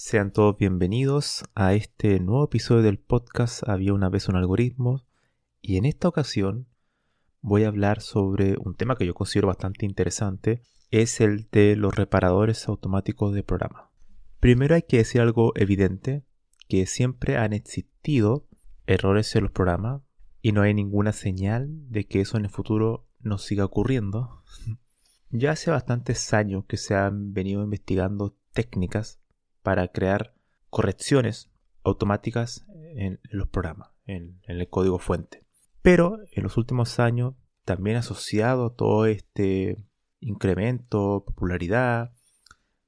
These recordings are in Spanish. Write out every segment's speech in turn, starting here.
Sean todos bienvenidos a este nuevo episodio del podcast Había una vez un algoritmo y en esta ocasión voy a hablar sobre un tema que yo considero bastante interesante, es el de los reparadores automáticos de programa. Primero hay que decir algo evidente, que siempre han existido errores en los programas y no hay ninguna señal de que eso en el futuro nos siga ocurriendo. ya hace bastantes años que se han venido investigando técnicas para crear correcciones automáticas en los programas, en, el código fuente. Pero en los últimos años, también asociado a todo este incremento, popularidad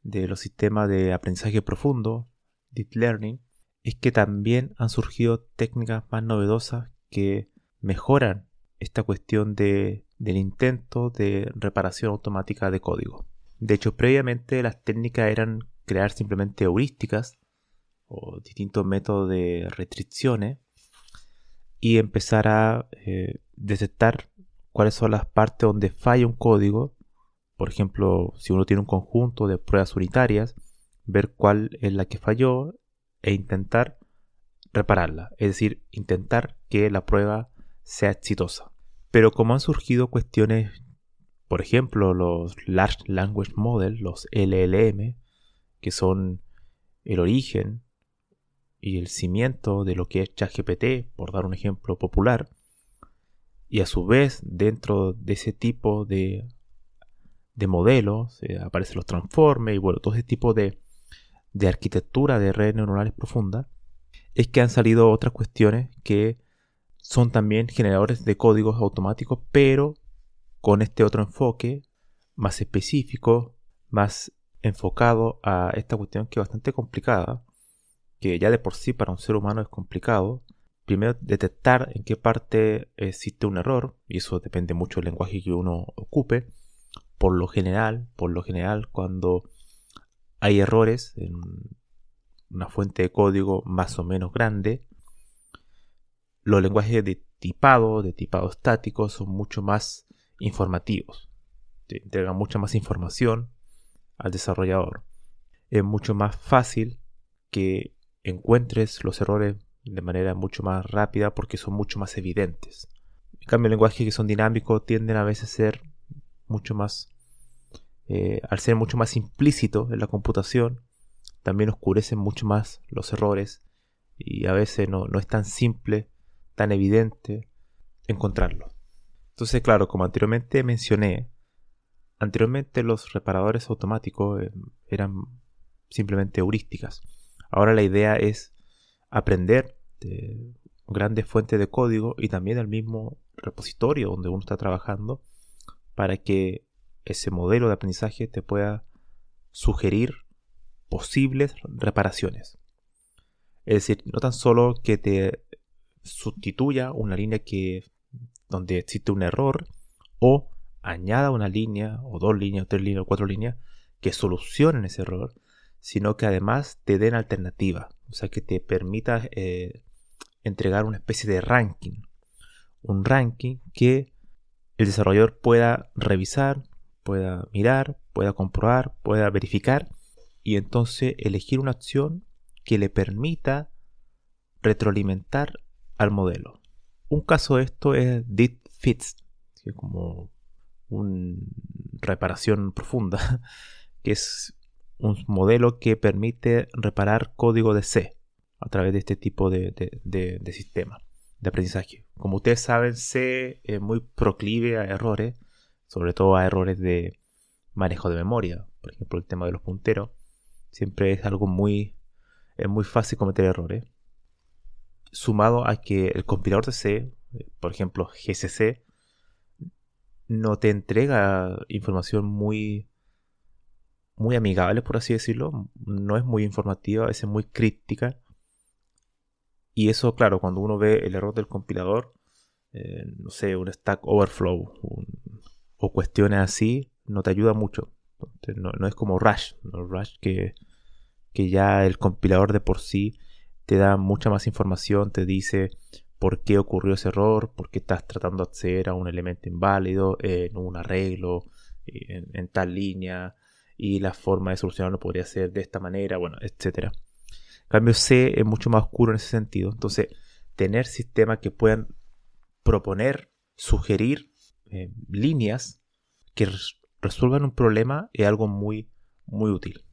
de los sistemas de aprendizaje profundo, Deep Learning, es que también han surgido técnicas más novedosas que mejoran esta cuestión de, del intento de reparación automática de código. De hecho, previamente las técnicas eran crear simplemente heurísticas o distintos métodos de restricciones y empezar a eh, detectar cuáles son las partes donde falla un código. Por ejemplo, si uno tiene un conjunto de pruebas unitarias, ver cuál es la que falló e intentar repararla. Es decir, intentar que la prueba sea exitosa. Pero como han surgido cuestiones, por ejemplo, los Large Language Model, los LLM, que son el origen y el cimiento de lo que es ChatGPT, por dar un ejemplo popular, y a su vez dentro de ese tipo de, de modelos eh, aparecen los transformes y bueno, todo ese tipo de, de arquitectura de redes neuronales profundas, es que han salido otras cuestiones que son también generadores de códigos automáticos, pero con este otro enfoque más específico, más enfocado a esta cuestión que es bastante complicada, que ya de por sí para un ser humano es complicado. Primero, detectar en qué parte existe un error, y eso depende mucho del lenguaje que uno ocupe. Por lo general, por lo general, cuando hay errores en una fuente de código más o menos grande, los lenguajes de tipado, de tipado estático, son mucho más informativos. Te entregan mucha más información al desarrollador. Es mucho más fácil que encuentres los errores de manera mucho más rápida porque son mucho más evidentes. En cambio, lenguajes que son dinámicos tienden a veces a ser mucho más, eh, al ser mucho más implícito en la computación, también oscurecen mucho más los errores y a veces no, no es tan simple, tan evidente encontrarlos. Entonces, claro, como anteriormente mencioné, Anteriormente los reparadores automáticos eh, eran simplemente heurísticas. Ahora la idea es aprender de grandes fuentes de código y también del mismo repositorio donde uno está trabajando para que ese modelo de aprendizaje te pueda sugerir posibles reparaciones. Es decir, no tan solo que te sustituya una línea que donde existe un error o añada una línea o dos líneas o tres líneas o cuatro líneas que solucionen ese error, sino que además te den alternativa, o sea que te permita eh, entregar una especie de ranking, un ranking que el desarrollador pueda revisar, pueda mirar, pueda comprobar, pueda verificar y entonces elegir una acción que le permita retroalimentar al modelo. Un caso de esto es Did Fits, que como una reparación profunda, que es un modelo que permite reparar código de C a través de este tipo de, de sistema de aprendizaje. Como ustedes saben, C es muy proclive a errores, sobre todo a errores de manejo de memoria. Por ejemplo, el tema de los punteros. Siempre es algo muy, es muy fácil cometer errores. Sumado a que el compilador de C, por ejemplo GCC, no te entrega información muy, muy amigable, por así decirlo. No es muy informativa, a veces muy crítica. Y eso, claro, cuando uno ve el error del compilador, eh, no sé, un stack overflow o cuestiones así, no te ayuda mucho. no, es como Rush, Rush que, que ya el compilador de por sí te da mucha más información, te dice por qué ocurrió ese error, por qué estás tratando de acceder a un elemento inválido en un arreglo, en, en, tal línea, y la forma de solucionarlo podría ser de esta manera, bueno, etc. En cambio, C es mucho más oscuro en ese sentido. Entonces, tener sistemas que puedan proponer, sugerir eh, líneas que resuelvan un problema es algo muy, muy útil.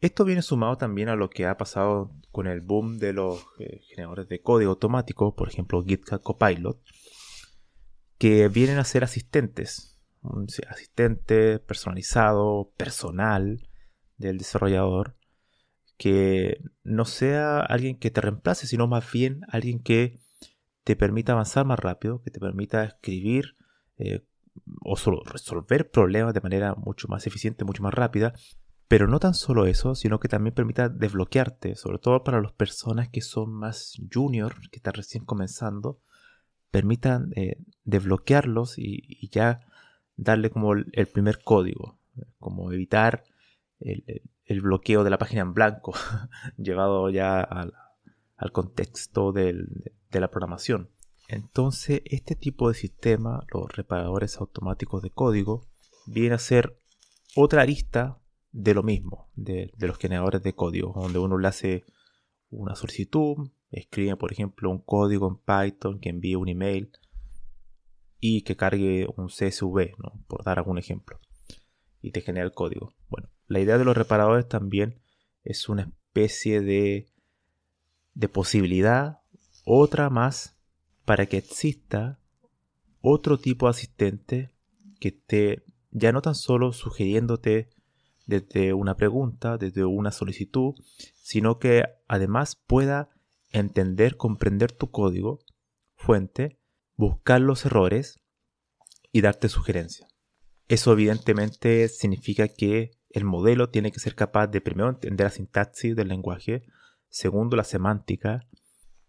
Esto viene sumado también a lo que ha pasado con el boom de los eh, generadores de código automático, por ejemplo GitHub Copilot, que vienen a ser asistentes, un asistente personalizado, personal del desarrollador, que no sea alguien que te reemplace, sino más bien alguien que te permita avanzar más rápido, que te permita escribir eh, o resolver problemas de manera mucho más eficiente, mucho más rápida, pero no tan solo eso, sino que también permita desbloquearte, sobre todo para las personas que son más junior, que están recién comenzando, permitan eh, desbloquearlos y, ya darle como el, primer código, como evitar el, bloqueo de la página en blanco, llevado ya al, contexto de la programación. Entonces, este tipo de sistema, los reparadores automáticos de código, viene a ser otra arista de lo mismo, de, los generadores de código, donde uno le hace una solicitud, escribe por ejemplo un código en Python que envíe un email y que cargue un CSV, por dar algún ejemplo, y te genera el código. Bueno, la idea de los reparadores también es una especie de, de posibilidad, otra más, para que exista otro tipo de asistente que esté ya no tan solo sugiriéndote desde una pregunta, desde una solicitud, sino que además pueda entender, comprender tu código fuente, buscar los errores y darte sugerencias. Eso evidentemente significa que el modelo tiene que ser capaz de primero entender la sintaxis del lenguaje, segundo la semántica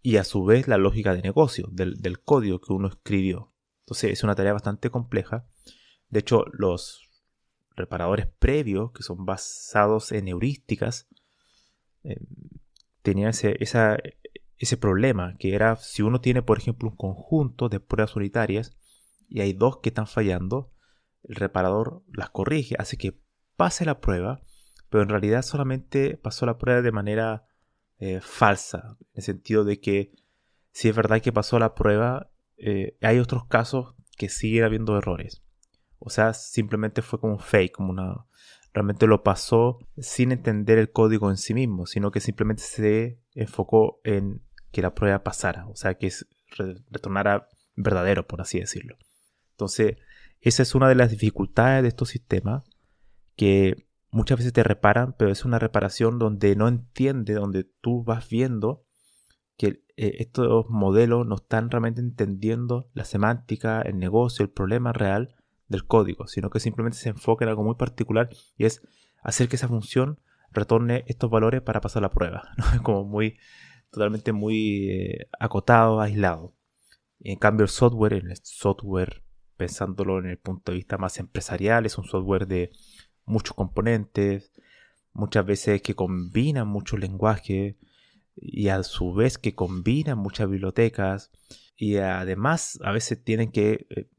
y a su vez la lógica de negocio del, del código que uno escribió. Entonces es una tarea bastante compleja. De hecho, los reparadores previos, que son basados en heurísticas, eh, tenían ese, ese problema, que era si uno tiene, por ejemplo, un conjunto de pruebas unitarias y hay dos que están fallando, el reparador las corrige, hace que pase la prueba, pero en realidad solamente pasó la prueba de manera eh, falsa, en el sentido de que si es verdad que pasó la prueba, eh, hay otros casos que siguen habiendo errores. O sea, simplemente fue como un fake, como una... Realmente lo pasó sin entender el código en sí mismo, sino que simplemente se enfocó en que la prueba pasara, o sea, que retornara verdadero, por así decirlo. Entonces, esa es una de las dificultades de estos sistemas, que muchas veces te reparan, pero es una reparación donde no entiende, donde tú vas viendo que eh, estos modelos no están realmente entendiendo la semántica, el negocio, el problema real, del código, sino que simplemente se enfoca en algo muy particular y es hacer que esa función retorne estos valores para pasar la prueba. ¿no? Como muy, totalmente muy eh, acotado, aislado. En cambio, el software, el software, pensándolo en el punto de vista más empresarial, es un software de muchos componentes, muchas veces que combinan muchos lenguajes y a su vez que combinan muchas bibliotecas y además a veces tienen que eh,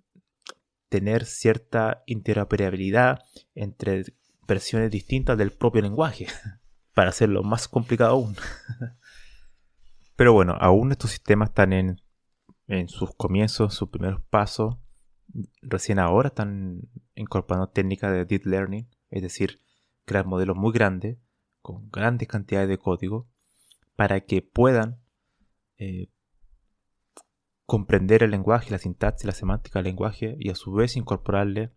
tener cierta interoperabilidad entre versiones distintas del propio lenguaje, para hacerlo más complicado aún. Pero bueno, aún estos sistemas están en, en sus comienzos, sus primeros pasos. Recién ahora están incorporando técnicas de deep learning, es decir, crear modelos muy grandes, con grandes cantidades de código, para que puedan eh, comprender el lenguaje, la sintaxis, la semántica del lenguaje y a su vez incorporarle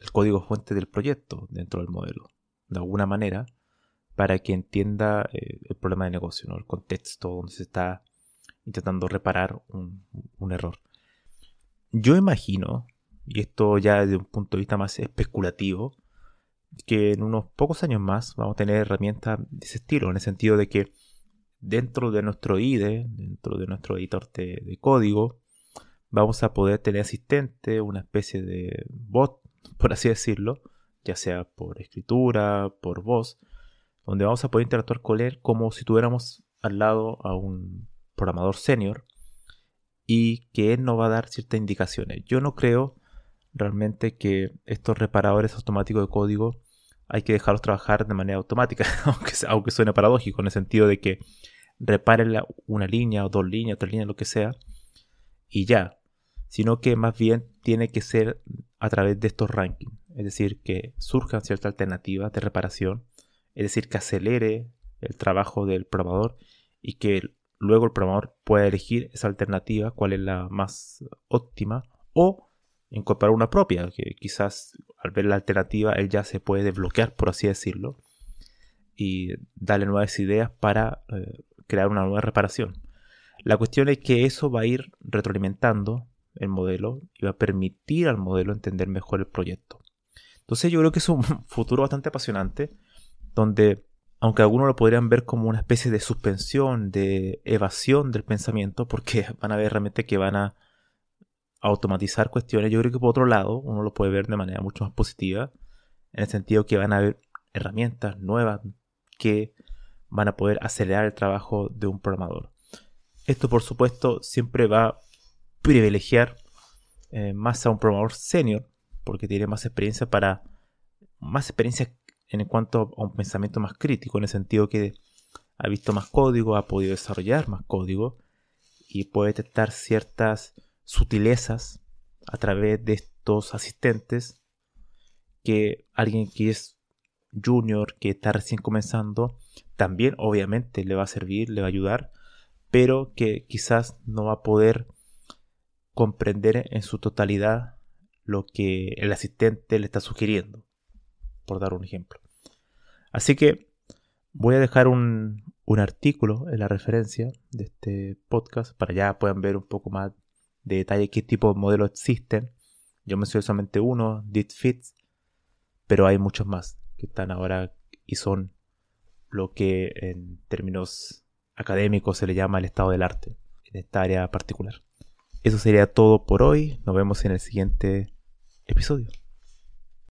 el código fuente del proyecto dentro del modelo, de alguna manera, para que entienda eh, el problema de negocio, el contexto donde se está intentando reparar un, un error. Yo imagino, y esto ya desde un punto de vista más especulativo, que en unos pocos años más vamos a tener herramientas de ese estilo, en el sentido de que dentro de nuestro IDE, dentro de nuestro editor de, código, vamos a poder tener asistente, una especie de bot, por así decirlo, ya sea por escritura, por voz, donde vamos a poder interactuar con él como si tuviéramos al lado a un programador senior y que él nos va a dar ciertas indicaciones. Yo no creo realmente que estos reparadores automáticos de código hay que dejarlos trabajar de manera automática, aunque, aunque suene paradójico, en el sentido de que reparen una línea o dos líneas, tres líneas, lo que sea, y ya, sino que más bien tiene que ser a través de estos rankings, es decir, que surjan ciertas alternativas de reparación, es decir, que acelere el trabajo del programador y que luego el programador pueda elegir esa alternativa, cuál es la más óptima, o incorporar una propia, que quizás al ver la alternativa él ya se puede desbloquear, por así decirlo, y darle nuevas ideas para eh, crear una nueva reparación. La cuestión es que eso va a ir retroalimentando el modelo y va a permitir al modelo entender mejor el proyecto. Entonces yo creo que es un futuro bastante apasionante, donde aunque algunos lo podrían ver como una especie de suspensión, de evasión del pensamiento, porque van a ver realmente que van a automatizar cuestiones, yo creo que por otro lado uno lo puede ver de manera mucho más positiva, en el sentido que van a haber herramientas nuevas que van a poder acelerar el trabajo de un programador. Esto por supuesto siempre va a privilegiar eh, más a un programador senior porque tiene más experiencia para más experiencia en cuanto a un pensamiento más crítico en el sentido que ha visto más código, ha podido desarrollar más código y puede detectar ciertas sutilezas a través de estos asistentes que alguien que es junior, que está recién comenzando, también obviamente le va a servir, le va a ayudar, pero que quizás no va a poder comprender en su totalidad lo que el asistente le está sugiriendo, por dar un ejemplo. Así que voy a dejar un, artículo en la referencia de este podcast para ya puedan ver un poco más de detalle qué tipo de modelos existen. Yo mencioné solamente uno, DitFits, pero hay muchos más que están ahora y son lo que en términos académicos se le llama el estado del arte en esta área particular. Eso sería todo por hoy. Nos vemos en el siguiente episodio.